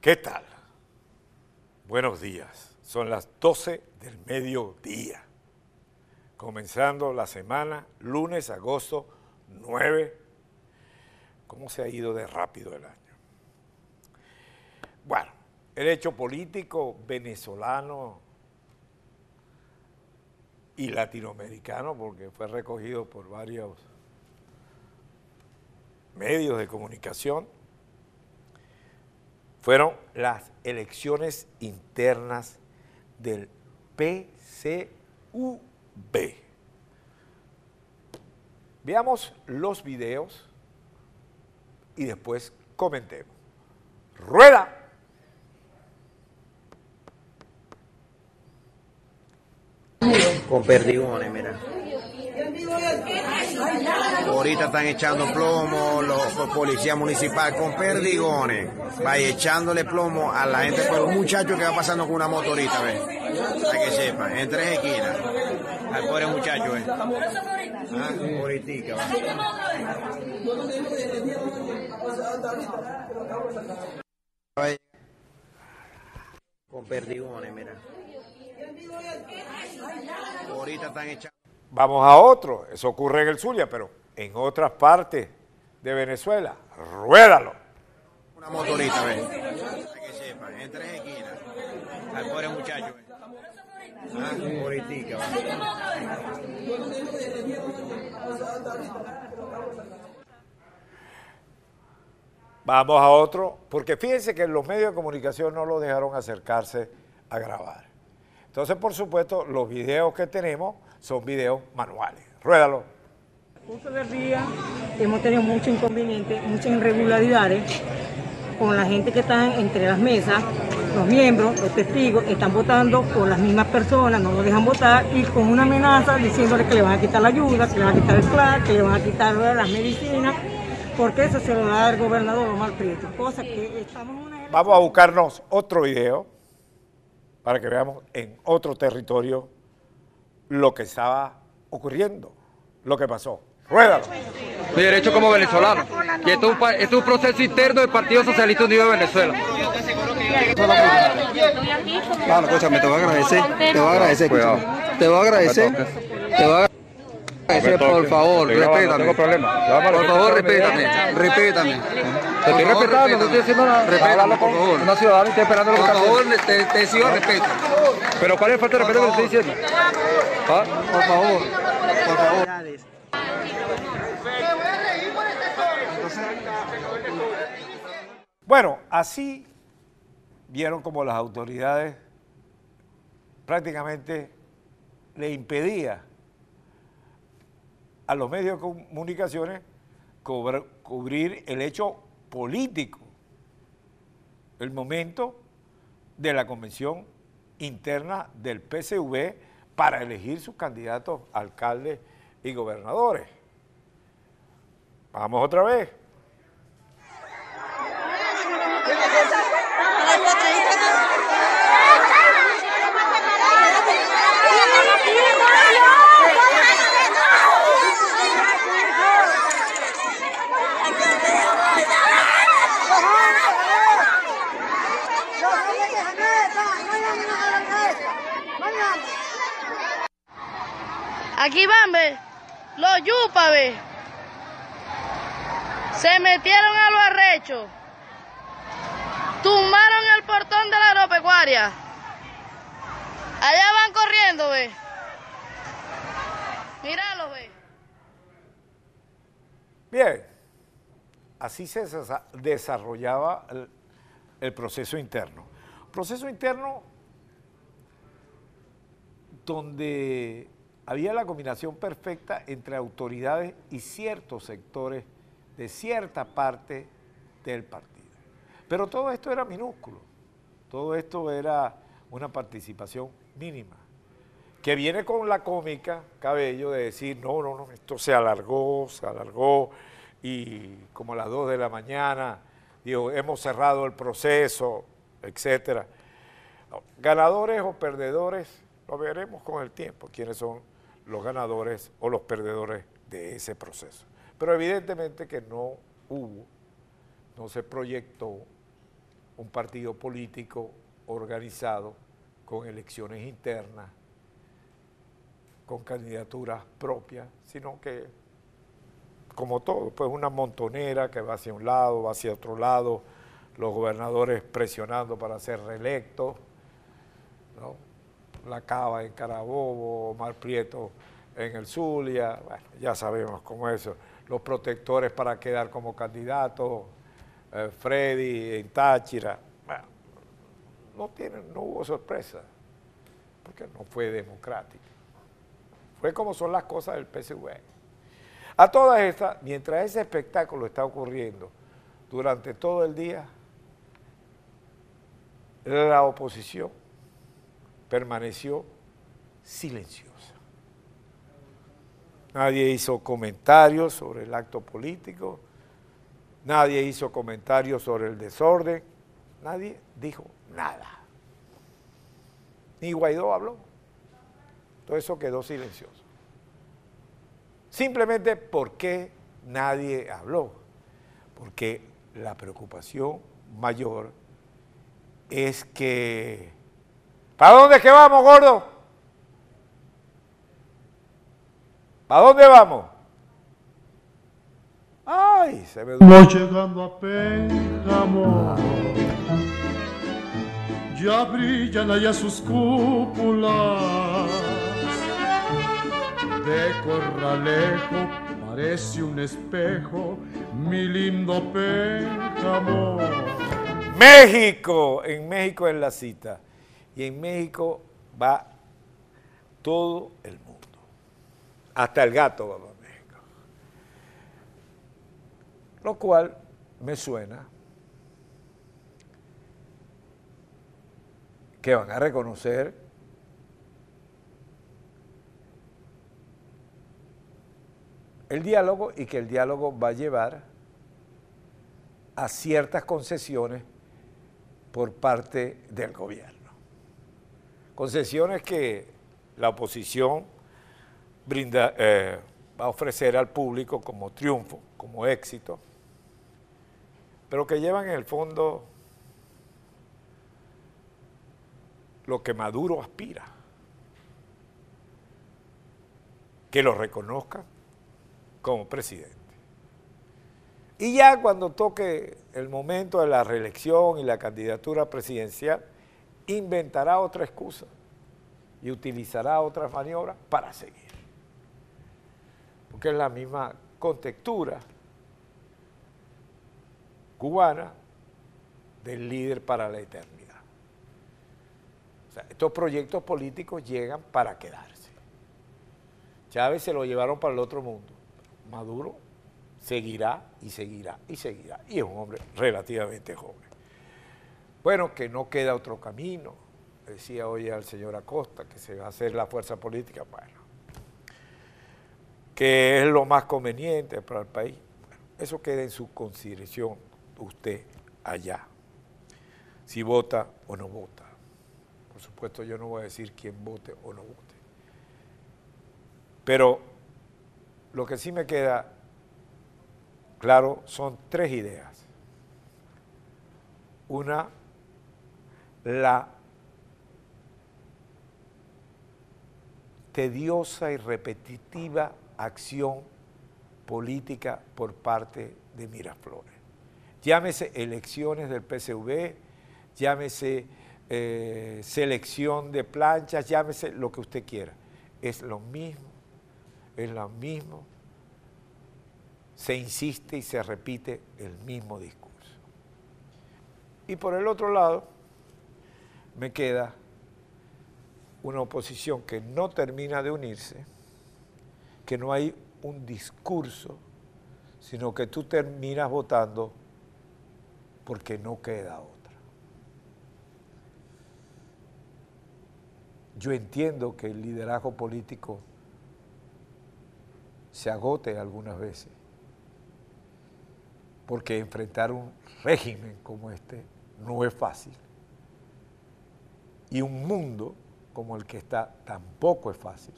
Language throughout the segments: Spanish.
¿Qué tal? Buenos días. Son las 12 del mediodía. Comenzando la semana, lunes, agosto 9. ¿Cómo se ha ido de rápido el año? Bueno, el hecho político venezolano y latinoamericano, porque fue recogido por varios medios de comunicación, fueron las elecciones internas del PCUB. Veamos los videos y después comentemos. ¡Rueda! Con perdigones, mira. Ahorita están echando plomo los policías municipales con perdigones. Vaya echándole plomo a la gente, por un muchacho que va pasando con una motorita, ¿ves? Para que sepan, en tres esquinas. Al pobre muchacho, ¿eh? Ah, va. Con perdigones, mira. Ahorita están echando. Vamos a otro, eso ocurre en el Zulia, pero en otras partes de Venezuela. ¡Ruédalo! Una motorita, ¿ves? Para que sepan, en tres esquinas. Al pobre muchacho. Ah. Vamos a otro, porque fíjense que los medios de comunicación no lo dejaron acercarse a grabar. Entonces, por supuesto, los videos que tenemos son videos manuales. Ruédalo. curso del día hemos tenido muchos inconvenientes, muchas irregularidades con la gente que está entre las mesas, los miembros, los testigos, están votando con las mismas personas, no lo dejan votar y con una amenaza diciéndole que le van a quitar la ayuda, que le van a quitar el plan, que le van a quitar las medicinas, porque eso se lo da el gobernador Omar Prieto, cosa que estamos en una... Vamos a buscarnos otro video para que veamos en otro territorio lo que estaba ocurriendo, lo que pasó. Ruédalo. Mi derecho como venezolano. Y esto es, un, esto es un proceso interno del Partido Socialista Unido de Venezuela. Claro, escúchame, te voy a agradecer, te voy a agradecer, te voy a agradecer, te voy a agradecer, por favor, respétame. Por favor, respétame, respétame. Te estoy respetando, no estoy diciendo nada. Respétame, por favor. Una ciudadana y estoy esperando lo Por que está favor, haciendo. te, te respeto. Pero ¿cuál es el falta de respeto que le estoy diciendo? ¿Ah? Por favor, por favor. Bueno, así vieron como las autoridades prácticamente le impedía a los medios de comunicaciones cubrir el hecho político, el momento de la convención interna del PCV para elegir sus candidatos alcaldes y gobernadores. Vamos otra vez. Los yupa, ve. Se metieron a los arrechos. Tumbaron el portón de la agropecuaria. Allá van corriendo, ve. Míralo, ve. Bien, así se desa- desarrollaba el, el proceso interno. Proceso interno donde había la combinación perfecta entre autoridades y ciertos sectores de cierta parte del partido. Pero todo esto era minúsculo, todo esto era una participación mínima que viene con la cómica, Cabello, de decir, no, no, no, esto se alargó, se alargó, y como a las 2 de la mañana, digo, hemos cerrado el proceso, etcétera. No, ganadores o perdedores, lo veremos con el tiempo, quiénes son los ganadores o los perdedores de ese proceso. Pero evidentemente que no hubo, no se proyectó un partido político organizado con elecciones internas, con candidaturas propias, sino que, como todo, pues una montonera que va hacia un lado, va hacia otro lado, los gobernadores presionando para ser reelectos, La Cava en Carabobo, Omar Prieto en el Zulia, bueno, ya sabemos cómo es eso, los protectores para quedar como candidatos, eh, Freddy en Táchira, bueno, no, tienen, no hubo sorpresa, porque no fue democrático. Fue como son las cosas del PSV. A todas estas, mientras ese espectáculo está ocurriendo durante todo el día, la oposición permaneció silenciosa. Nadie hizo comentarios sobre el acto político, nadie hizo comentarios sobre el desorden, nadie dijo nada. Ni Guaidó habló. Todo eso quedó silencioso. Simplemente porque nadie habló. Porque la preocupación mayor es que... ¿Para dónde es que vamos, gordo? ¿Para dónde vamos? Ay, se me... No llegando a Pénjamo, ya brillan allá sus cúpulas. De Corralejo parece un espejo, mi lindo Pénjamo. México, en México es la cita. Y en México va todo el mundo. Hasta el gato va a México. Lo cual me suena que van a reconocer el diálogo y que el diálogo va a llevar a ciertas concesiones por parte del gobierno. Concesiones que la oposición brinda, eh, va a ofrecer al público como triunfo, como éxito, pero que llevan en el fondo lo que Maduro aspira, que lo reconozcan como presidente. Y ya cuando toque el momento de la reelección y la candidatura presidencial, inventará otra excusa y utilizará otras maniobras para seguir porque es la misma contextura cubana del líder para la eternidad. Estos proyectos políticos llegan para quedarse. Chávez se lo llevaron para el otro mundo. Maduro seguirá y seguirá y seguirá. Y es un hombre relativamente joven. Bueno, que no queda otro camino. Decía hoy al señor Acosta que se va a hacer la fuerza política. Bueno, que es lo más conveniente para el país. eso queda en su consideración, usted allá, si vota o no vota. Por supuesto, yo no voy a decir quién vote o no vote. Pero lo que sí me queda claro son tres ideas. Una, la tediosa y repetitiva acción política por parte de Miraflores. Llámese elecciones del PSV, llámese eh, selección de planchas, llámese lo que usted quiera. Es lo mismo, es lo mismo. Se insiste y se repite el mismo discurso. Y por el otro lado, me queda una oposición que no termina de unirse, que no hay un discurso, sino que tú terminas votando porque no queda otra. Yo entiendo que el liderazgo político se agote algunas veces, porque enfrentar un régimen como este no es fácil. Y un mundo como el que está tampoco es fácil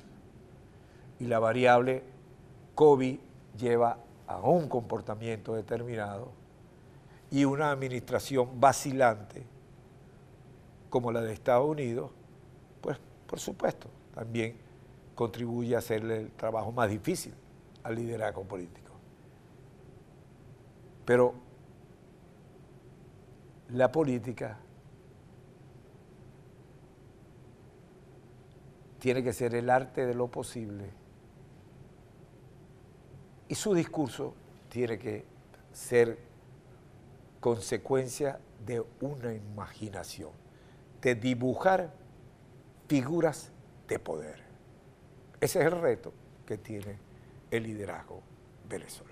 y la variable COVID lleva a un comportamiento determinado y una administración vacilante como la de Estados Unidos, pues por supuesto, también contribuye a hacerle el trabajo más difícil al liderazgo político. Pero la política tiene que ser el arte de lo posible y su discurso tiene que ser consecuencia de una imaginación, de dibujar figuras de poder. Ese es el reto que tiene el liderazgo venezolano.